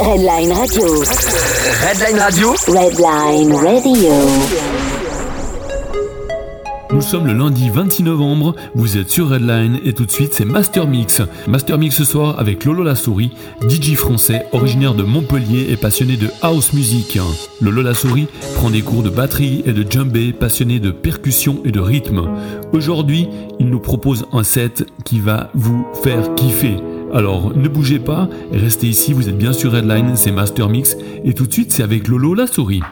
Redline Radio. Redline Radio. Redline Radio. Nous sommes le lundi 26 novembre, vous êtes sur Redline et tout de suite c'est Master Mix. Master Mix ce soir avec Lolo la souris, DJ français originaire de Montpellier et passionné de house music. Lolo la souris prend des cours de batterie et de djembé, passionné de percussion et de rythme. Aujourd'hui, il nous propose un set qui va vous faire kiffer. Alors ne bougez pas, restez ici, vous êtes bien sur Redline, c'est Master Mix, et tout de suite c'est avec Lolo la souris.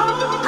Oh.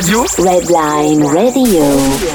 Radio Redline Radio.